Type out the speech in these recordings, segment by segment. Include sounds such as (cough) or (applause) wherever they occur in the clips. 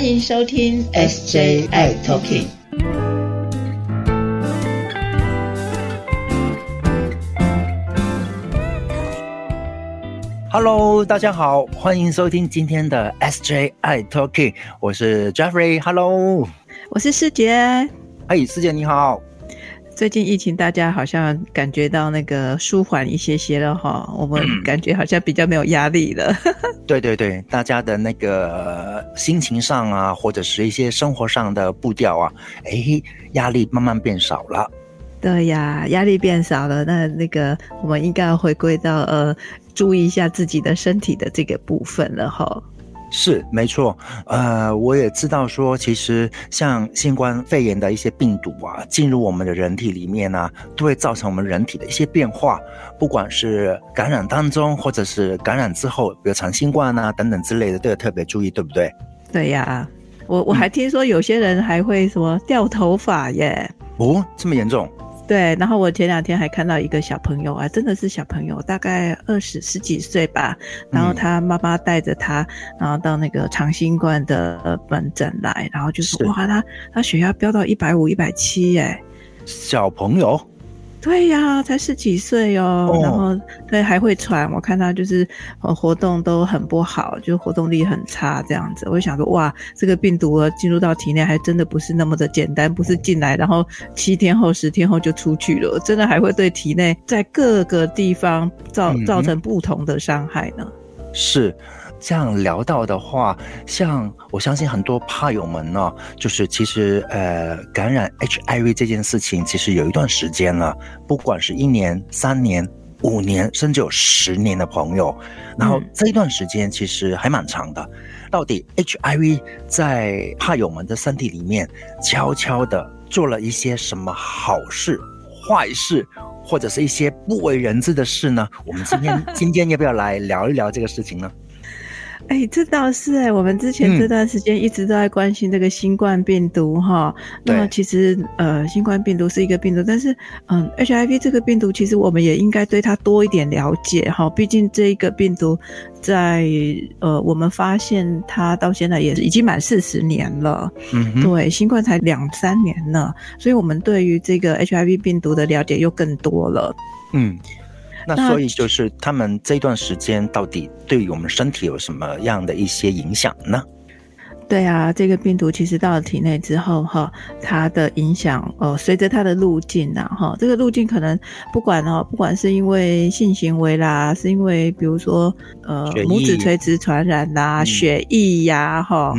欢迎收听 SJI Talking。Hello，大家好，欢迎收听今天的 SJI Talking，我是 Jeffrey。Hello，我是师姐。嘿，师姐你好。最近疫情，大家好像感觉到那个舒缓一些些了哈，我们感觉好像比较没有压力了。(laughs) 对对对，大家的那个心情上啊，或者是一些生活上的步调啊，哎，压力慢慢变少了。对呀，压力变少了，那那个我们应该要回归到呃，注意一下自己的身体的这个部分了哈。是没错，呃，我也知道说，其实像新冠肺炎的一些病毒啊，进入我们的人体里面呢，都会造成我们人体的一些变化，不管是感染当中，或者是感染之后，比如长新冠啊等等之类的，都要特别注意，对不对？对呀，我我还听说有些人还会什么掉头发耶？哦，这么严重？对，然后我前两天还看到一个小朋友啊，真的是小朋友，大概二十十几岁吧。然后他妈妈带着他，然后到那个长新冠的门诊来，然后就说哇，他他血压飙到一百五、一百七，哎，小朋友。对呀，才十几岁哦，然后对还会喘，我看他就是呃活动都很不好，就活动力很差这样子。我就想说，哇，这个病毒进入到体内还真的不是那么的简单，不是进来然后七天后、十天后就出去了，真的还会对体内在各个地方造造成不同的伤害呢。是。这样聊到的话，像我相信很多怕友们呢，就是其实呃感染 HIV 这件事情，其实有一段时间了，不管是一年、三年、五年，甚至有十年的朋友，然后这一段时间其实还蛮长的。到底 HIV 在怕友们的身体里面悄悄的做了一些什么好事、坏事，或者是一些不为人知的事呢？我们今天 (laughs) 今天要不要来聊一聊这个事情呢？哎，这倒是哎，我们之前这段时间一直都在关心这个新冠病毒哈。那其实呃，新冠病毒是一个病毒，但是嗯，HIV 这个病毒其实我们也应该对它多一点了解哈。毕竟这一个病毒在呃，我们发现它到现在也已经满四十年了。嗯，对，新冠才两三年呢，所以我们对于这个 HIV 病毒的了解又更多了。嗯。那所以就是他们这段时间到底对于我们身体有什么样的一些影响呢？对啊，这个病毒其实到了体内之后，哈，它的影响，哦，随着它的路径呐，哈，这个路径可能不管哦，不管是因为性行为啦，是因为比如说，呃，母子垂直传染啦，血液呀，哈，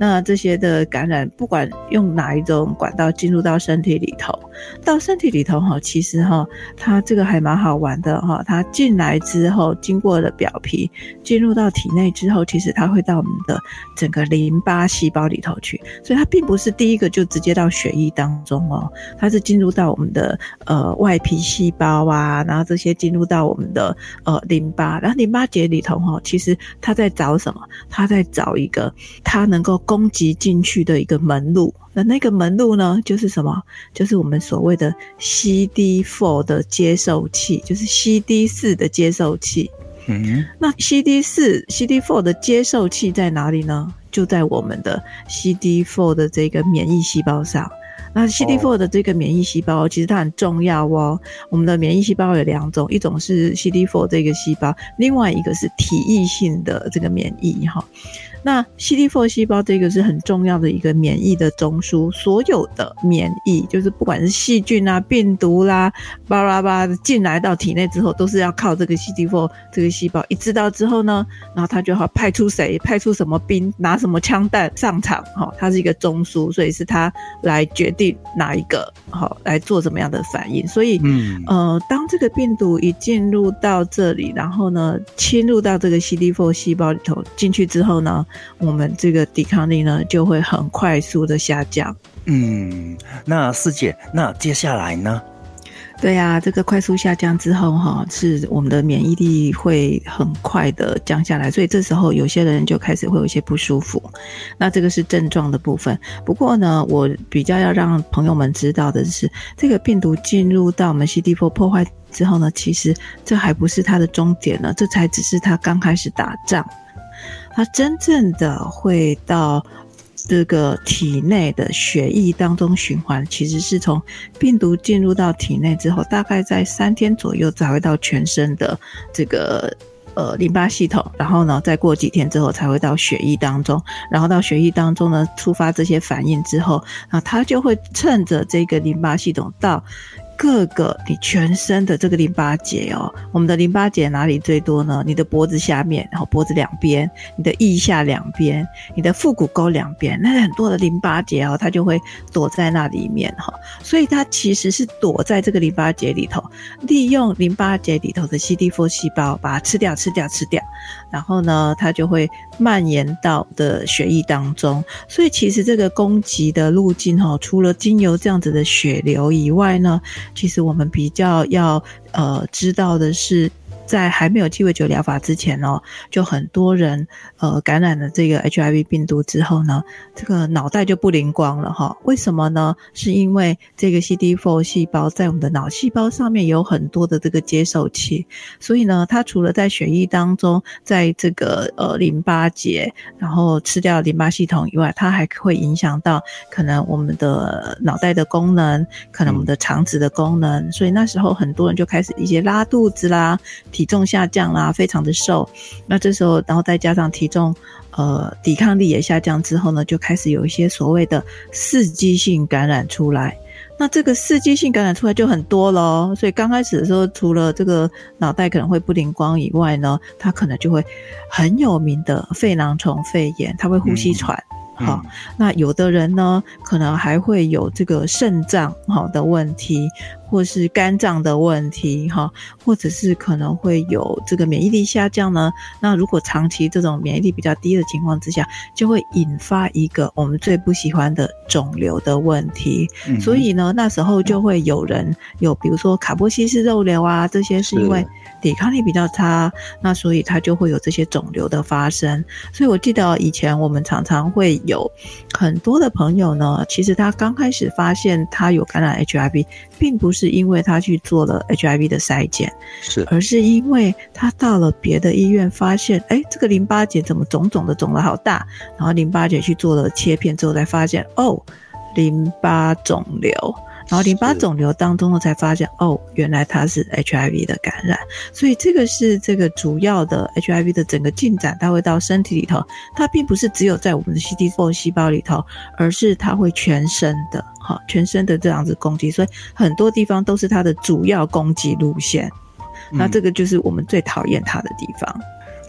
那这些的感染，不管用哪一种管道进入到身体里头，到身体里头哈，其实哈，它这个还蛮好玩的哈，它进来之后，经过了表皮，进入到体内之后，其实它会到我们的整个淋巴。巴细胞里头去，所以它并不是第一个就直接到血液当中哦，它是进入到我们的呃外皮细胞啊，然后这些进入到我们的呃淋巴，然后淋巴结里头哈，其实它在找什么？它在找一个它能够攻击进去的一个门路。那那个门路呢，就是什么？就是我们所谓的 CD4 的接受器，就是 CD 四的接受器。嗯，那 CD 四 C D four 的接受器在哪里呢？就在我们的 CD4 的这个免疫细胞上，那 CD4 的这个免疫细胞其实它很重要哦。我们的免疫细胞有两种，一种是 CD4 这个细胞，另外一个是体液性的这个免疫哈。那 CD4 细胞这个是很重要的一个免疫的中枢，所有的免疫就是不管是细菌啊、病毒啦、巴拉巴拉进来到体内之后，都是要靠这个 CD4 这个细胞一知道之后呢，然后他就好派出谁，派出什么兵，拿什么枪弹上场，哈，它是一个中枢，所以是他来决定哪一个好来做怎么样的反应。所以，嗯，呃，当这个病毒一进入到这里，然后呢，侵入到这个 CD4 细胞里头进去之后呢？我们这个抵抗力呢，就会很快速的下降。嗯，那四姐，那接下来呢？对呀，这个快速下降之后，哈，是我们的免疫力会很快的降下来，所以这时候有些人就开始会有一些不舒服。那这个是症状的部分。不过呢，我比较要让朋友们知道的是，这个病毒进入到我们 CD4 破坏之后呢，其实这还不是它的终点呢，这才只是它刚开始打仗。它真正的会到这个体内的血液当中循环，其实是从病毒进入到体内之后，大概在三天左右才会到全身的这个呃淋巴系统，然后呢，再过几天之后才会到血液当中，然后到血液当中呢触发这些反应之后，那它就会趁着这个淋巴系统到。各个你全身的这个淋巴结哦，我们的淋巴结哪里最多呢？你的脖子下面，然后脖子两边，你的腋下两边，你的腹股沟两边，那很多的淋巴结哦，它就会躲在那里面哈。所以它其实是躲在这个淋巴结里头，利用淋巴结里头的 CD4 细胞把它吃掉，吃掉，吃掉，然后呢，它就会蔓延到的血液当中。所以其实这个攻击的路径哈，除了经由这样子的血流以外呢。其实我们比较要呃知道的是。在还没有鸡尾酒疗法之前哦，就很多人呃感染了这个 HIV 病毒之后呢，这个脑袋就不灵光了哈。为什么呢？是因为这个 CD4 细胞在我们的脑细胞上面有很多的这个接受器，所以呢，它除了在血液当中，在这个呃淋巴结，然后吃掉淋巴系统以外，它还会影响到可能我们的脑袋的功能，可能我们的肠子的功能。所以那时候很多人就开始一些拉肚子啦。体重下降啦，非常的瘦。那这时候，然后再加上体重，呃，抵抗力也下降之后呢，就开始有一些所谓的刺激性感染出来。那这个刺激性感染出来就很多喽。所以刚开始的时候，除了这个脑袋可能会不灵光以外呢，它可能就会很有名的肺囊虫肺炎，它会呼吸喘。好，那有的人呢，可能还会有这个肾脏好的问题。或是肝脏的问题，哈，或者是可能会有这个免疫力下降呢。那如果长期这种免疫力比较低的情况之下，就会引发一个我们最不喜欢的肿瘤的问题。所以呢，那时候就会有人有，比如说卡波西氏肉瘤啊，这些是因为抵抗力比较差，那所以它就会有这些肿瘤的发生。所以我记得以前我们常常会有很多的朋友呢，其实他刚开始发现他有感染 HIV，并不是。是因为他去做了 HIV 的筛检，是，而是因为他到了别的医院，发现，哎，这个淋巴结怎么肿肿的，肿了好大，然后淋巴结去做了切片之后，才发现，哦，淋巴肿瘤。然后淋巴肿瘤当中呢，才发现哦，原来它是 HIV 的感染，所以这个是这个主要的 HIV 的整个进展，它会到身体里头，它并不是只有在我们的 CD4 细胞里头，而是它会全身的，哈，全身的这样子攻击，所以很多地方都是它的主要攻击路线，那这个就是我们最讨厌它的地方。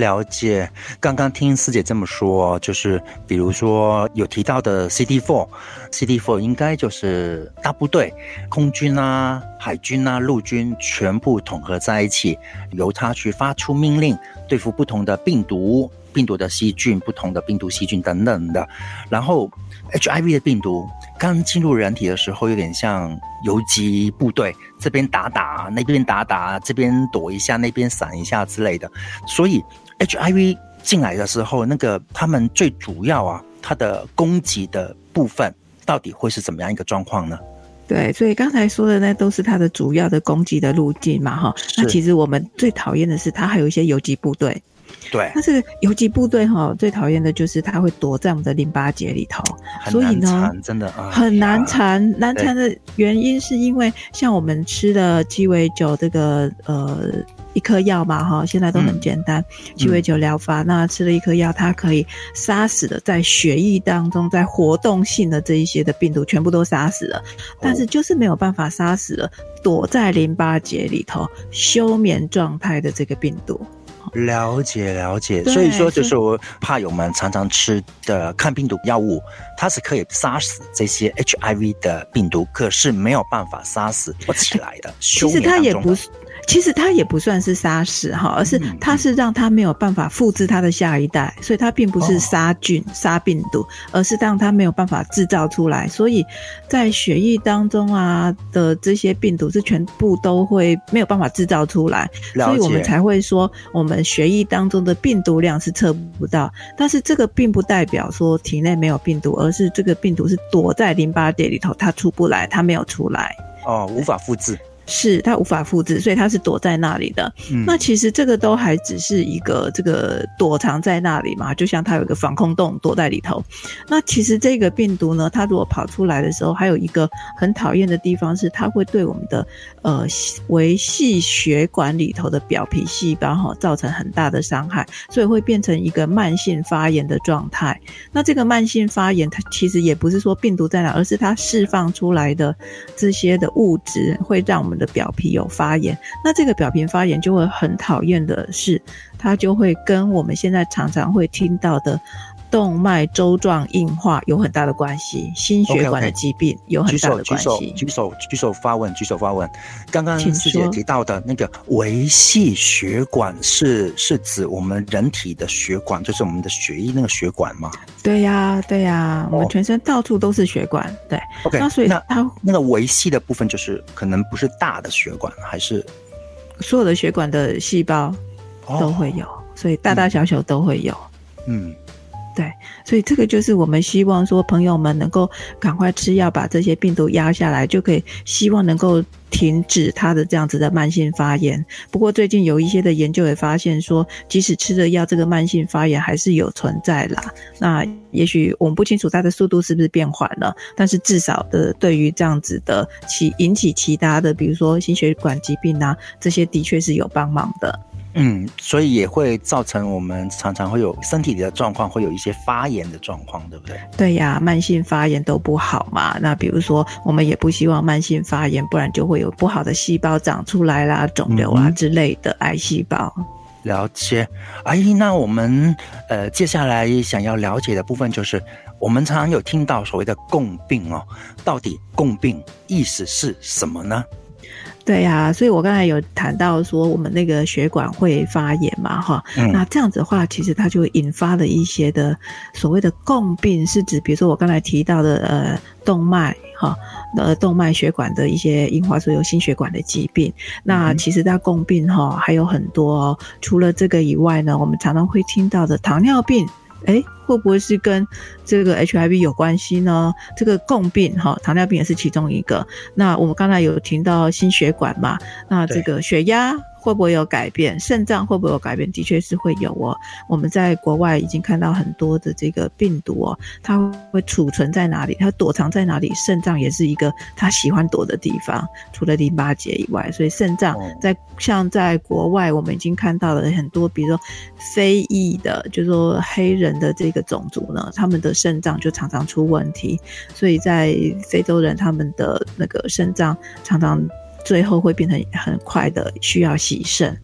了解，刚刚听师姐这么说，就是比如说有提到的 CD4，CD4 应该就是大部队，空军啊、海军啊、陆军全部统合在一起，由它去发出命令，对付不同的病毒、病毒的细菌、不同的病毒细菌等等的。然后 HIV 的病毒刚进入人体的时候，有点像游击部队，这边打打，那边打打，这边躲一下，那边闪一下之类的，所以。HIV 进来的时候，那个他们最主要啊，它的攻击的部分到底会是怎么样一个状况呢？对，所以刚才说的那都是它的主要的攻击的路径嘛，哈。那其实我们最讨厌的是它还有一些游击部队。对，那这个游击部队哈，最讨厌的就是它会躲在我们的淋巴结里头，所以呢，真的很难缠。难缠的原因是因为像我们吃的鸡尾酒这个呃。一颗药嘛，哈，现在都很简单，鸡尾酒疗法。那吃了一颗药，它可以杀死的在血液当中在活动性的这一些的病毒，全部都杀死了。但是就是没有办法杀死了躲在淋巴结里头休眠状态的这个病毒。了解了解，所以说就是我怕友们常常吃的抗病毒药物，它是可以杀死这些 HIV 的病毒，可是没有办法杀死不起来的。其实它也不是。其实它也不算是杀死哈，而是它是让它没有办法复制它的下一代，所以它并不是杀菌杀病毒，而是让它没有办法制造出来。所以在血液当中啊的这些病毒是全部都会没有办法制造出来，所以我们才会说我们血液当中的病毒量是测不到。但是这个并不代表说体内没有病毒，而是这个病毒是躲在淋巴结里头，它出不来，它没有出来哦，无法复制。是它无法复制，所以它是躲在那里的。嗯那其实这个都还只是一个这个躲藏在那里嘛，就像它有一个防空洞躲在里头。那其实这个病毒呢，它如果跑出来的时候，还有一个很讨厌的地方是，它会对我们的呃维系血管里头的表皮细胞哈造成很大的伤害，所以会变成一个慢性发炎的状态。那这个慢性发炎，它其实也不是说病毒在哪，而是它释放出来的这些的物质会让我们的表皮有发炎。那这个表皮发炎就会很讨厌的是，它就会跟我们现在常常会听到的。动脉粥状硬化有很大的关系，心血管的疾病有很，大的关系举手，系。举手，举手发问，举手发问。刚刚请师姐提到的那个维系血管是是指我们人体的血管，就是我们的血液那个血管吗对呀、对呀、我们哦全身到处都是血管，对。？OK，那所以那它那个维系的部分就是可能不是大的血管，还是所有的血管的细胞都会有，所以大大小小都会有。嗯对，所以这个就是我们希望说，朋友们能够赶快吃药，把这些病毒压下来，就可以希望能够停止它的这样子的慢性发炎。不过最近有一些的研究也发现说，即使吃了药，这个慢性发炎还是有存在啦。那也许我们不清楚它的速度是不是变缓了，但是至少的对于这样子的其引起其他的，比如说心血管疾病啊，这些的确是有帮忙的。嗯，所以也会造成我们常常会有身体里的状况，会有一些发炎的状况，对不对？对呀，慢性发炎都不好嘛。那比如说，我们也不希望慢性发炎，不然就会有不好的细胞长出来啦，肿瘤啊之类的癌细胞。了解，阿姨，那我们呃接下来想要了解的部分就是，我们常常有听到所谓的共病哦，到底共病意思是什么呢？对呀，所以我刚才有谈到说，我们那个血管会发炎嘛，哈。嗯那这样子的话，其实它就会引发了一些的所谓的共病，是指比如说我刚才提到的呃动脉哈，呃动脉血管的一些硬化，所以有心血管的疾病。那其实它共病哈还有很多、哦，除了这个以外呢，我们常常会听到的糖尿病。诶，会不会是跟这个 HIV 有关系呢？这个共病哈，糖尿病也是其中一个。那我们刚才有提到心血管嘛，那这个血压会不会有改变？肾脏会不会有改变？的确是会有哦。我们在国外已经看到很多的这个病毒哦，它会储存在哪里？它躲藏在哪里？肾脏也是一个它喜欢躲的地方，除了淋巴结以外，所以肾脏哦在像在国外，我们已经看到了很多，比如说非裔的，就是说黑人的这个种族呢，他们的肾脏就常常出问题，所以在非洲人他们的那个肾脏常常。最后会变成很快的需要洗肾，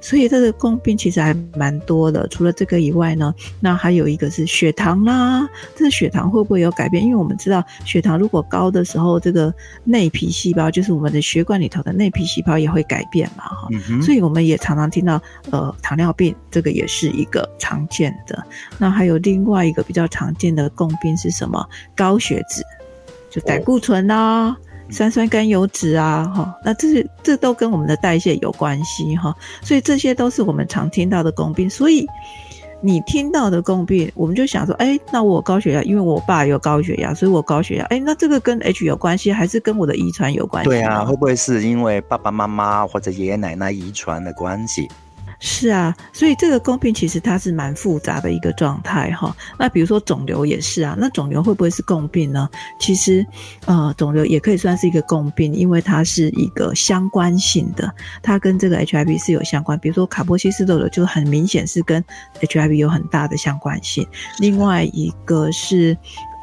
所以这个共病其实还蛮多的。除了这个以外呢，那还有一个是血糖啦，这个血糖会不会有改变？因为我们知道血糖如果高的时候，这个内皮细胞就是我们的血管里头的内皮细胞也会改变嘛，哈。嗯，所以我们也常常听到，呃，糖尿病这个也是一个常见的。那还有另外一个比较常见的共病是什么？高血脂，就胆固醇啊。三酸甘油脂啊，哈，那这些这都跟我们的代谢有关系哈，所以这些都是我们常听到的共病。所以你听到的共病，我们就想说，哎，那我高血压，因为我爸有高血压，所以我高血压，哎，那这个跟 H 有关系，还是跟我的遗传有关系？对啊，会不会是因为爸爸妈妈或者爷爷奶奶遗传的关系？是啊，所以这个共病其实它是蛮复杂的一个状态哈。那比如说肿瘤也是啊，那肿瘤会不会是共病呢？其实，呃，肿瘤也可以算是一个共病，因为它是一个相关性的，它跟这个 HIV 是有相关。比如说卡波西氏痘瘤就很明显是跟 HIV 有很大的相关性。另外一个是，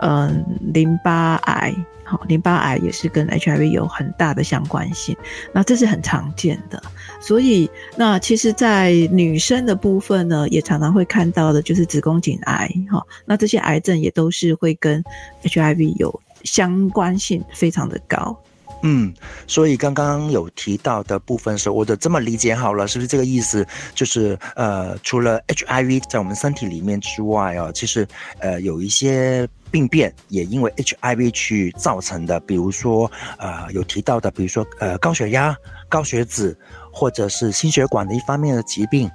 嗯、淋巴癌。好，淋巴癌也是跟 HIV 有很大的相关性，那这是很常见的。所以，那其实，在女生的部分呢，也常常会看到的就是子宫颈癌，哈，那这些癌症也都是会跟 HIV 有相关性非常的高。嗯，所以刚刚有提到的部分是，我的这么理解好了，是不是这个意思？就是呃，除了 HIV 在我们身体里面之外哦，其实呃有一些病变也因为 HIV 去造成的，比如说呃有提到的，比如说呃高血压、高血脂，或者是心血管的一方面的疾病，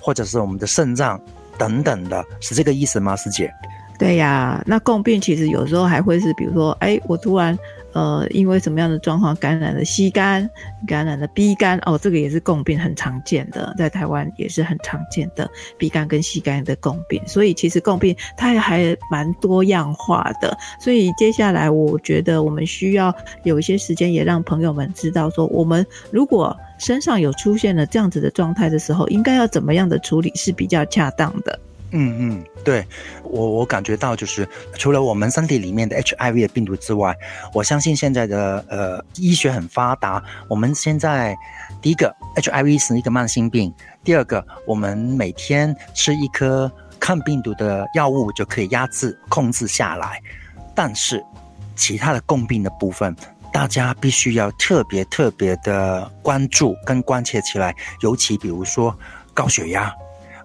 或者是我们的肾脏等等的，是这个意思吗，师姐？对呀，那共病其实有时候还会是，比如说，哎，我突然呃，因为什么样的状况感染了 C 肝，感染了 B 肝，哦，这个也是共病很常见的，在台湾也是很常见的 B 肝跟 C 肝的共病，所以其实共病它还蛮多样化的，所以接下来我觉得我们需要有一些时间，也让朋友们知道说，我们如果身上有出现了这样子的状态的时候，应该要怎么样的处理是比较恰当的。嗯嗯，对我我感觉到就是除了我们身体里面的 HIV 的病毒之外，我相信现在的呃医学很发达。我们现在第一个 HIV 是一个慢性病，第二个我们每天吃一颗抗病毒的药物就可以压制控制下来。但是其他的共病的部分，大家必须要特别特别的关注跟关切起来，尤其比如说高血压。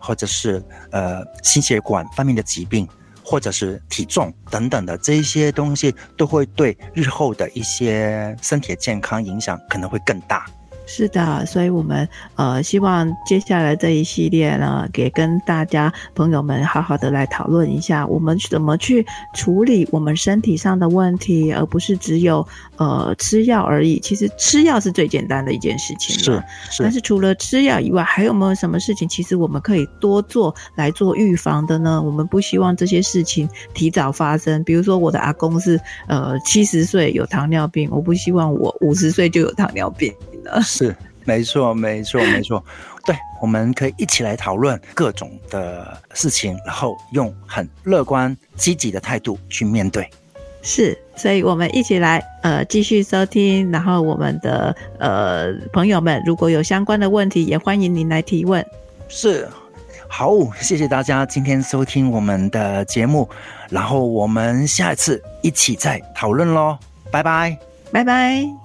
或者是呃心血管方面的疾病，或者是体重等等的这一些东西，都会对日后的一些身体健康影响可能会更大。是的，所以我们呃希望接下来这一系列呢，给跟大家朋友们好好的来讨论一下，我们怎么去处理我们身体上的问题，而不是只有呃吃药而已。其实吃药是最简单的一件事情，是是。但是除了吃药以外，还有没有什么事情，其实我们可以多做来做预防的呢？我们不希望这些事情提早发生。比如说我的阿公是呃七十岁有糖尿病，我不希望我五十岁就有糖尿病。(laughs) 是，没错，没错，(laughs) 没错。对，我们可以一起来讨论各种的事情，然后用很乐观、积极的态度去面对。是，所以我们一起来，呃，继续收听。然后我们的呃朋友们，如果有相关的问题，也欢迎您来提问。是，好，谢谢大家今天收听我们的节目，然后我们下一次一起再讨论喽。拜拜，拜拜。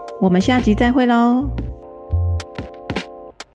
我们下集再会喽。